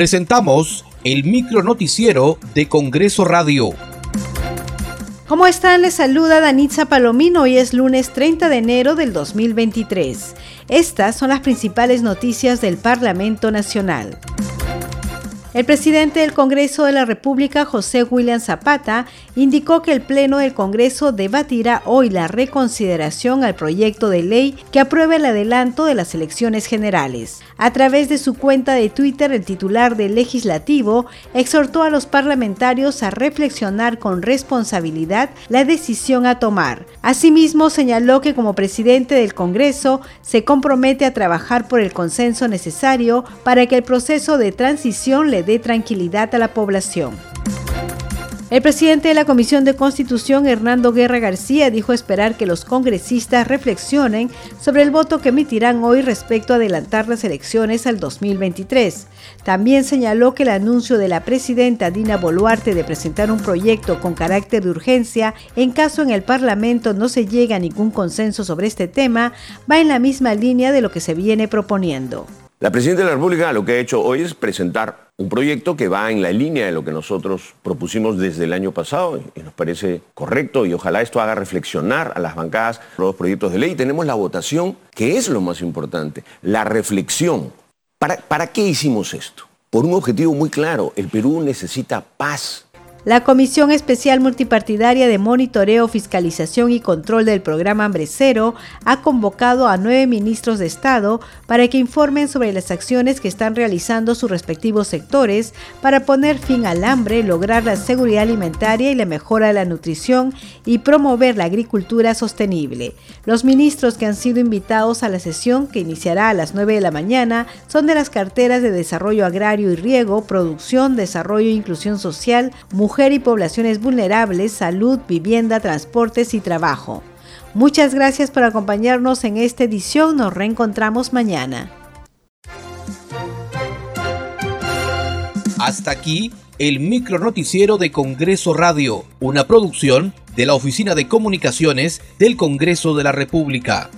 Presentamos el micro noticiero de Congreso Radio. ¿Cómo están? Les saluda Danitza Palomino. Hoy es lunes 30 de enero del 2023. Estas son las principales noticias del Parlamento Nacional. El presidente del Congreso de la República, José William Zapata, indicó que el Pleno del Congreso debatirá hoy la reconsideración al proyecto de ley que apruebe el adelanto de las elecciones generales. A través de su cuenta de Twitter, el titular del legislativo exhortó a los parlamentarios a reflexionar con responsabilidad la decisión a tomar. Asimismo, señaló que como presidente del Congreso se compromete a trabajar por el consenso necesario para que el proceso de transición le dé tranquilidad a la población. El presidente de la Comisión de Constitución, Hernando Guerra García, dijo esperar que los congresistas reflexionen sobre el voto que emitirán hoy respecto a adelantar las elecciones al 2023. También señaló que el anuncio de la presidenta Dina Boluarte de presentar un proyecto con carácter de urgencia en caso en el Parlamento no se llegue a ningún consenso sobre este tema va en la misma línea de lo que se viene proponiendo. La presidenta de la República lo que ha hecho hoy es presentar un proyecto que va en la línea de lo que nosotros propusimos desde el año pasado y nos parece correcto y ojalá esto haga reflexionar a las bancadas los proyectos de ley. Tenemos la votación, que es lo más importante, la reflexión. ¿Para, ¿Para qué hicimos esto? Por un objetivo muy claro, el Perú necesita paz, la Comisión Especial Multipartidaria de Monitoreo, Fiscalización y Control del Programa Hambre Cero ha convocado a nueve ministros de Estado para que informen sobre las acciones que están realizando sus respectivos sectores para poner fin al hambre, lograr la seguridad alimentaria y la mejora de la nutrición y promover la agricultura sostenible. Los ministros que han sido invitados a la sesión que iniciará a las 9 de la mañana son de las carteras de Desarrollo Agrario y Riego, Producción, Desarrollo e Inclusión Social, mujer y poblaciones vulnerables, salud, vivienda, transportes y trabajo. Muchas gracias por acompañarnos en esta edición. Nos reencontramos mañana. Hasta aquí el micro noticiero de Congreso Radio, una producción de la Oficina de Comunicaciones del Congreso de la República.